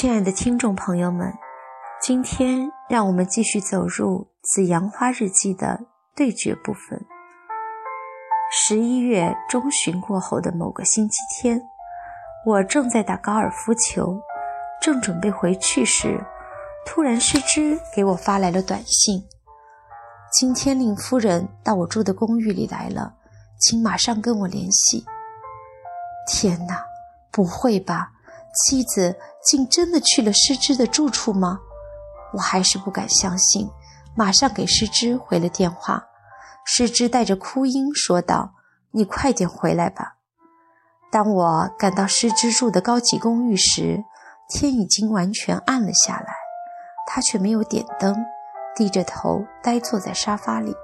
亲爱的听众朋友们，今天让我们继续走入《紫阳花日记》的对决部分。十一月中旬过后的某个星期天，我正在打高尔夫球，正准备回去时，突然失之给我发来了短信：“今天令夫人到我住的公寓里来了，请马上跟我联系。”天哪，不会吧！妻子竟真的去了失之的住处吗？我还是不敢相信，马上给失之回了电话。失之带着哭音说道：“你快点回来吧。”当我赶到失之住的高级公寓时，天已经完全暗了下来，他却没有点灯，低着头呆坐在沙发里。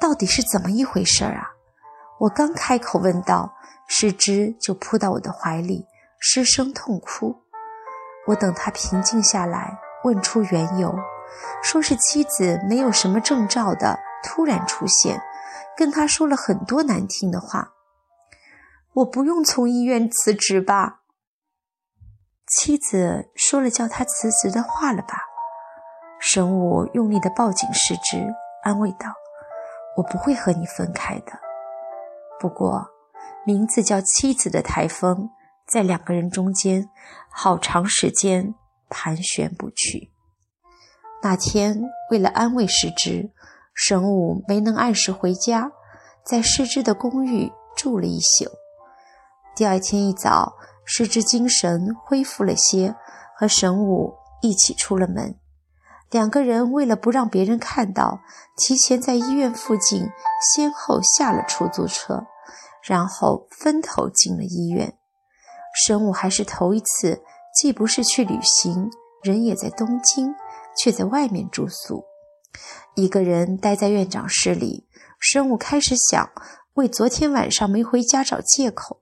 到底是怎么一回事啊？我刚开口问道，失之就扑到我的怀里。失声痛哭，我等他平静下来，问出缘由，说是妻子没有什么征兆的突然出现，跟他说了很多难听的话。我不用从医院辞职吧？妻子说了叫他辞职的话了吧？神武用力地抱紧失之，安慰道：“我不会和你分开的。不过，名字叫妻子的台风。”在两个人中间，好长时间盘旋不去。那天，为了安慰失之，神武没能按时回家，在失之的公寓住了一宿。第二天一早，失之精神恢复了些，和神武一起出了门。两个人为了不让别人看到，提前在医院附近先后下了出租车，然后分头进了医院。生物还是头一次，既不是去旅行，人也在东京，却在外面住宿，一个人待在院长室里。生物开始想为昨天晚上没回家找借口，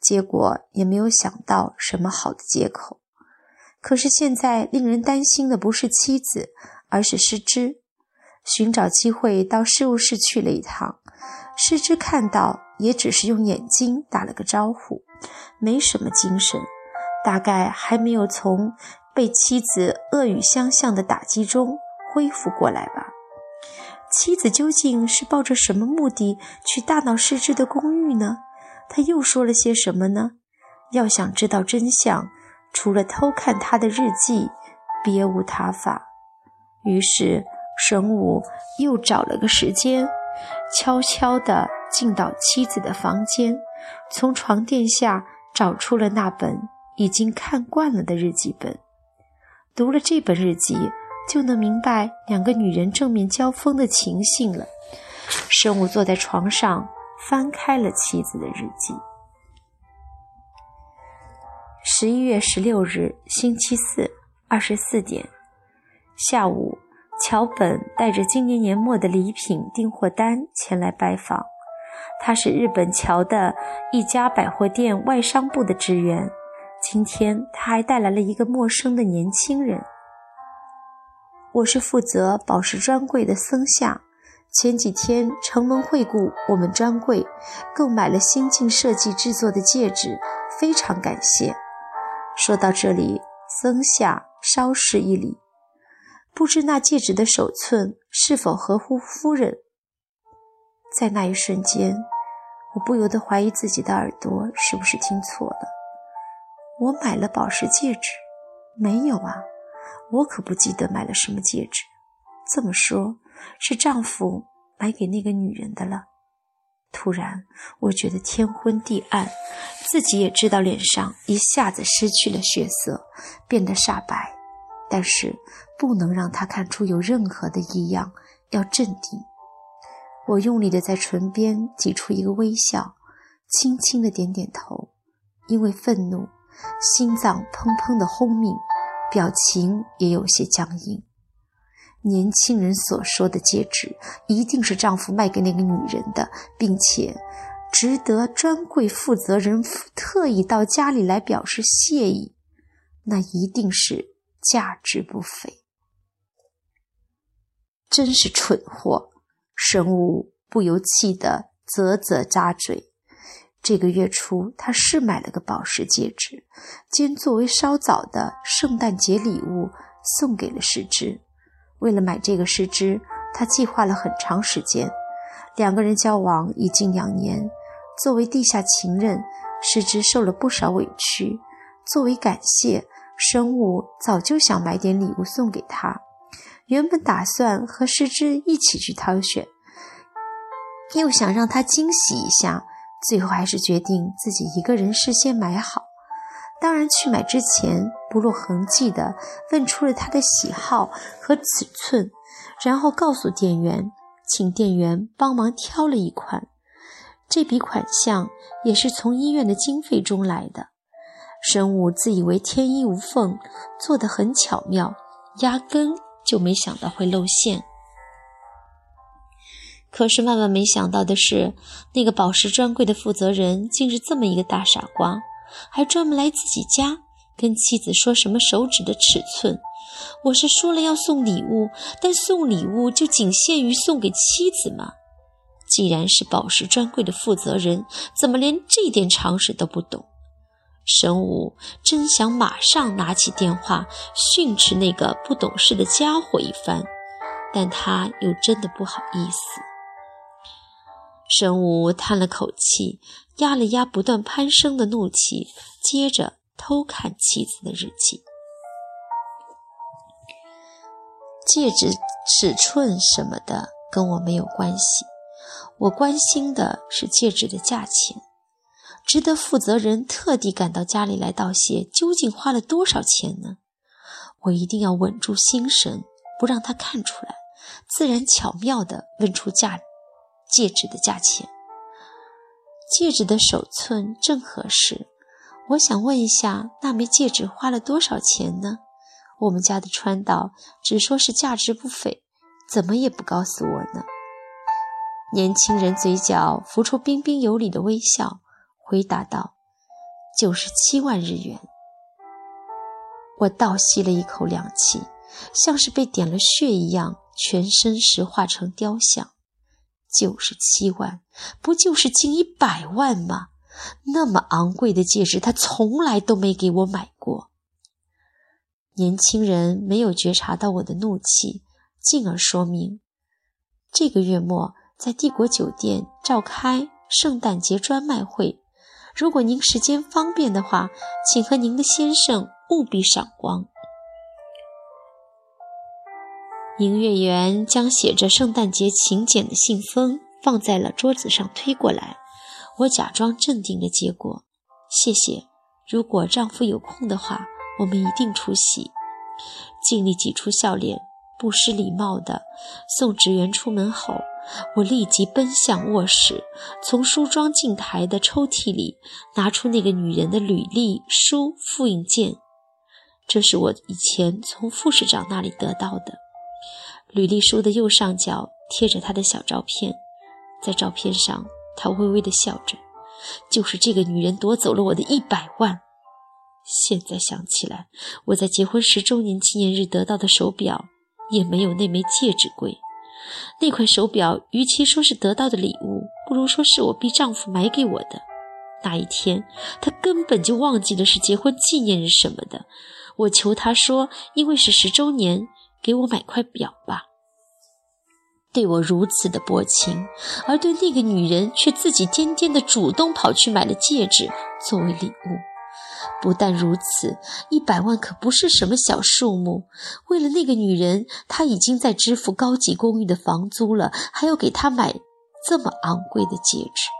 结果也没有想到什么好的借口。可是现在令人担心的不是妻子，而是失之。寻找机会到事务室去了一趟，失之看到也只是用眼睛打了个招呼。没什么精神，大概还没有从被妻子恶语相向的打击中恢复过来吧。妻子究竟是抱着什么目的去大闹失智的公寓呢？他又说了些什么呢？要想知道真相，除了偷看他的日记，别无他法。于是神武又找了个时间，悄悄地进到妻子的房间。从床垫下找出了那本已经看惯了的日记本，读了这本日记，就能明白两个女人正面交锋的情形了。生武坐在床上，翻开了妻子的日记。十一月十六日，星期四，二十四点，下午，桥本带着今年年末的礼品订货单前来拜访。他是日本桥的一家百货店外商部的职员。今天他还带来了一个陌生的年轻人。我是负责宝石专柜的僧夏。前几天承蒙惠顾我们专柜，购买了新晋设计制作的戒指，非常感谢。说到这里，僧夏稍施一礼，不知那戒指的手寸是否合乎夫人。在那一瞬间，我不由得怀疑自己的耳朵是不是听错了。我买了宝石戒指？没有啊，我可不记得买了什么戒指。这么说，是丈夫买给那个女人的了。突然，我觉得天昏地暗，自己也知道脸上一下子失去了血色，变得煞白。但是不能让他看出有任何的异样，要镇定。我用力的在唇边挤出一个微笑，轻轻的点点头。因为愤怒，心脏砰砰的轰鸣，表情也有些僵硬。年轻人所说的戒指，一定是丈夫卖给那个女人的，并且值得专柜负责人特意到家里来表示谢意。那一定是价值不菲。真是蠢货！神武不由气得啧啧咂嘴，这个月初，他是买了个宝石戒指，兼作为稍早的圣诞节礼物送给了石之。为了买这个石之，他计划了很长时间。两个人交往已近两年，作为地下情人，石之受了不少委屈。作为感谢，生物早就想买点礼物送给他。原本打算和石之一起去挑选，又想让他惊喜一下。最后还是决定自己一个人事先买好。当然，去买之前不露痕迹的问出了他的喜好和尺寸，然后告诉店员，请店员帮忙挑了一款。这笔款项也是从医院的经费中来的。生物自以为天衣无缝，做得很巧妙，压根就没想到会露馅。可是万万没想到的是，那个宝石专柜的负责人竟是这么一个大傻瓜，还专门来自己家跟妻子说什么手指的尺寸。我是说了要送礼物，但送礼物就仅限于送给妻子吗？既然是宝石专柜的负责人，怎么连这点常识都不懂？神武真想马上拿起电话训斥那个不懂事的家伙一番，但他又真的不好意思。神武叹了口气，压了压不断攀升的怒气，接着偷看妻子的日记。戒指尺寸什么的跟我没有关系，我关心的是戒指的价钱。值得负责人特地赶到家里来道谢，究竟花了多少钱呢？我一定要稳住心神，不让他看出来，自然巧妙地问出价。戒指的价钱，戒指的手寸正合适。我想问一下，那枚戒指花了多少钱呢？我们家的川岛只说是价值不菲，怎么也不告诉我呢？年轻人嘴角浮出彬彬有礼的微笑，回答道：“九十七万日元。”我倒吸了一口凉气，像是被点了穴一样，全身石化成雕像。九十七万，不就是近一百万吗？那么昂贵的戒指，他从来都没给我买过。年轻人没有觉察到我的怒气，进而说明：这个月末在帝国酒店召开圣诞节专卖会，如果您时间方便的话，请和您的先生务必赏光。营业员将写着圣诞节请柬的信封放在了桌子上，推过来。我假装镇定的接过，谢谢。如果丈夫有空的话，我们一定出席。尽力挤出笑脸，不失礼貌的送职员出门后，我立即奔向卧室，从梳妆镜台的抽屉里拿出那个女人的履历书复印件，这是我以前从副市长那里得到的。履历书的右上角贴着他的小照片，在照片上，他微微的笑着。就是这个女人夺走了我的一百万。现在想起来，我在结婚十周年纪念日得到的手表，也没有那枚戒指贵。那块手表，与其说是得到的礼物，不如说是我逼丈夫买给我的。那一天，他根本就忘记了是结婚纪念日什么的。我求他说，因为是十周年。给我买块表吧。对我如此的薄情，而对那个女人却自己颠颠的主动跑去买了戒指作为礼物。不但如此，一百万可不是什么小数目。为了那个女人，他已经在支付高级公寓的房租了，还要给她买这么昂贵的戒指。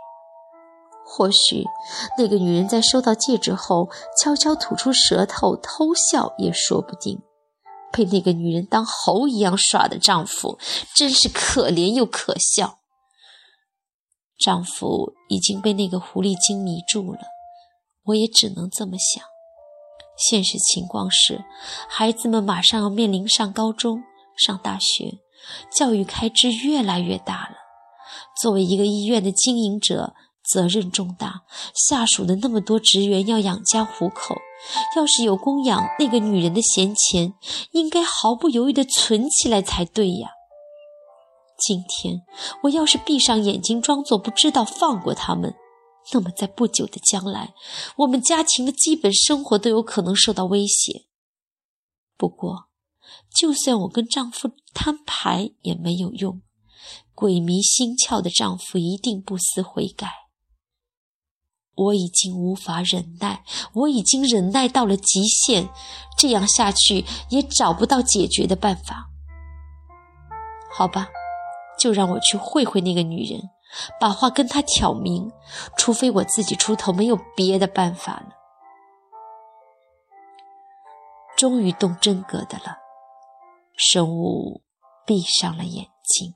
或许那个女人在收到戒指后，悄悄吐出舌头偷笑也说不定。被那个女人当猴一样耍的丈夫，真是可怜又可笑。丈夫已经被那个狐狸精迷住了，我也只能这么想。现实情况是，孩子们马上要面临上高中、上大学，教育开支越来越大了。作为一个医院的经营者，责任重大，下属的那么多职员要养家糊口。要是有供养那个女人的闲钱，应该毫不犹豫地存起来才对呀。今天我要是闭上眼睛装作不知道，放过他们，那么在不久的将来，我们家庭的基本生活都有可能受到威胁。不过，就算我跟丈夫摊牌也没有用，鬼迷心窍的丈夫一定不思悔改。我已经无法忍耐，我已经忍耐到了极限，这样下去也找不到解决的办法。好吧，就让我去会会那个女人，把话跟他挑明，除非我自己出头，没有别的办法了。终于动真格的了，生物闭上了眼睛。